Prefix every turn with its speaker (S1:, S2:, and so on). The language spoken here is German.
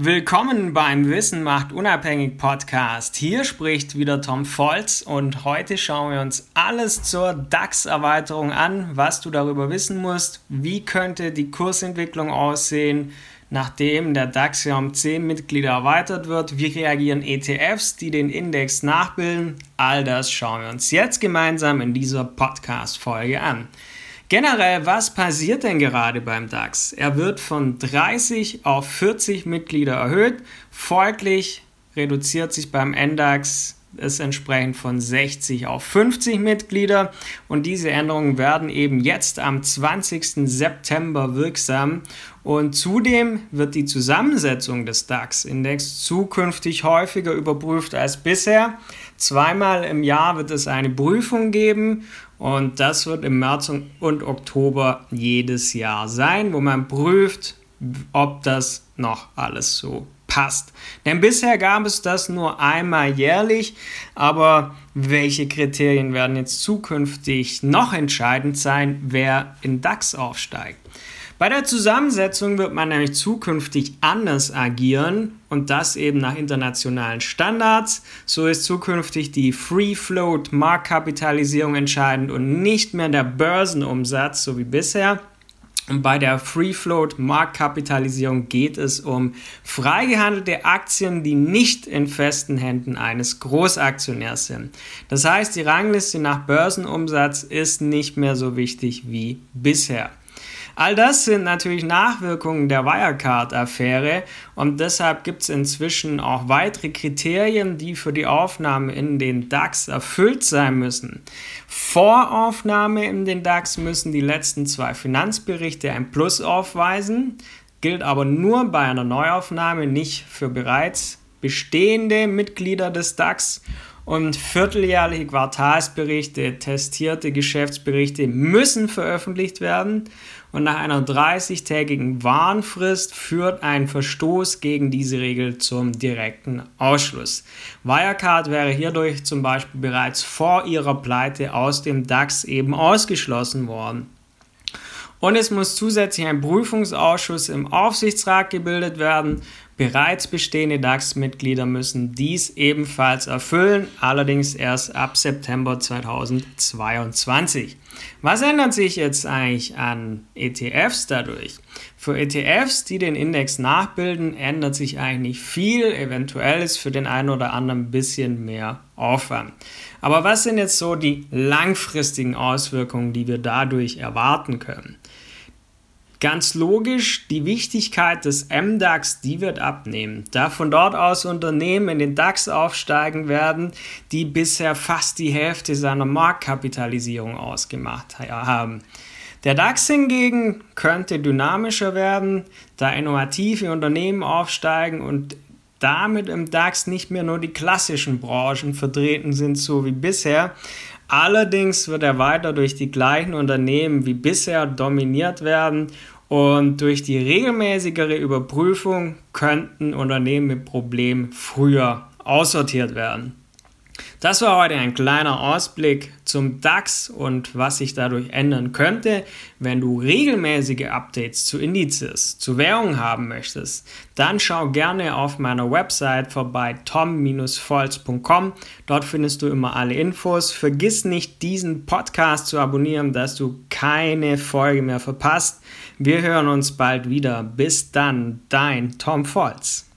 S1: Willkommen beim Wissen macht unabhängig Podcast. Hier spricht wieder Tom Volz und heute schauen wir uns alles zur DAX-Erweiterung an, was du darüber wissen musst, wie könnte die Kursentwicklung aussehen, nachdem der DAX ja um 10 Mitglieder erweitert wird, wie reagieren ETFs, die den Index nachbilden, all das schauen wir uns jetzt gemeinsam in dieser Podcast-Folge an. Generell, was passiert denn gerade beim DAX? Er wird von 30 auf 40 Mitglieder erhöht. Folglich reduziert sich beim NDAX es entsprechend von 60 auf 50 Mitglieder und diese Änderungen werden eben jetzt am 20. September wirksam und zudem wird die Zusammensetzung des DAX-Index zukünftig häufiger überprüft als bisher. Zweimal im Jahr wird es eine Prüfung geben und das wird im März und Oktober jedes Jahr sein, wo man prüft, ob das noch alles so passt. Denn bisher gab es das nur einmal jährlich, aber welche Kriterien werden jetzt zukünftig noch entscheidend sein, wer in DAX aufsteigt? Bei der Zusammensetzung wird man nämlich zukünftig anders agieren und das eben nach internationalen Standards. So ist zukünftig die Free Float Marktkapitalisierung entscheidend und nicht mehr der Börsenumsatz, so wie bisher. Bei der Free Float Marktkapitalisierung geht es um freigehandelte Aktien, die nicht in festen Händen eines Großaktionärs sind. Das heißt, die Rangliste nach Börsenumsatz ist nicht mehr so wichtig wie bisher. All das sind natürlich Nachwirkungen der Wirecard-Affäre und deshalb gibt es inzwischen auch weitere Kriterien, die für die Aufnahme in den DAX erfüllt sein müssen. Vor Aufnahme in den DAX müssen die letzten zwei Finanzberichte ein Plus aufweisen, gilt aber nur bei einer Neuaufnahme, nicht für bereits bestehende Mitglieder des DAX und vierteljährliche Quartalsberichte, testierte Geschäftsberichte müssen veröffentlicht werden und nach einer 30-tägigen Warnfrist führt ein Verstoß gegen diese Regel zum direkten Ausschluss. Wirecard wäre hierdurch zum Beispiel bereits vor ihrer Pleite aus dem DAX eben ausgeschlossen worden. Und es muss zusätzlich ein Prüfungsausschuss im Aufsichtsrat gebildet werden. Bereits bestehende DAX-Mitglieder müssen dies ebenfalls erfüllen, allerdings erst ab September 2022. Was ändert sich jetzt eigentlich an ETFs dadurch? Für ETFs, die den Index nachbilden, ändert sich eigentlich nicht viel. Eventuell ist für den einen oder anderen ein bisschen mehr Aufwand. Aber was sind jetzt so die langfristigen Auswirkungen, die wir dadurch erwarten können? Ganz logisch, die Wichtigkeit des MDAX, die wird abnehmen, da von dort aus Unternehmen in den DAX aufsteigen werden, die bisher fast die Hälfte seiner Marktkapitalisierung ausgemacht haben. Der DAX hingegen könnte dynamischer werden, da innovative Unternehmen aufsteigen und damit im DAX nicht mehr nur die klassischen Branchen vertreten sind, so wie bisher. Allerdings wird er weiter durch die gleichen Unternehmen wie bisher dominiert werden und durch die regelmäßigere Überprüfung könnten Unternehmen mit Problemen früher aussortiert werden. Das war heute ein kleiner Ausblick zum DAX und was sich dadurch ändern könnte. Wenn du regelmäßige Updates zu Indizes, zu Währungen haben möchtest, dann schau gerne auf meiner Website vorbei tom-volz.com. Dort findest du immer alle Infos. Vergiss nicht, diesen Podcast zu abonnieren, dass du keine Folge mehr verpasst. Wir hören uns bald wieder. Bis dann, dein Tom Volz.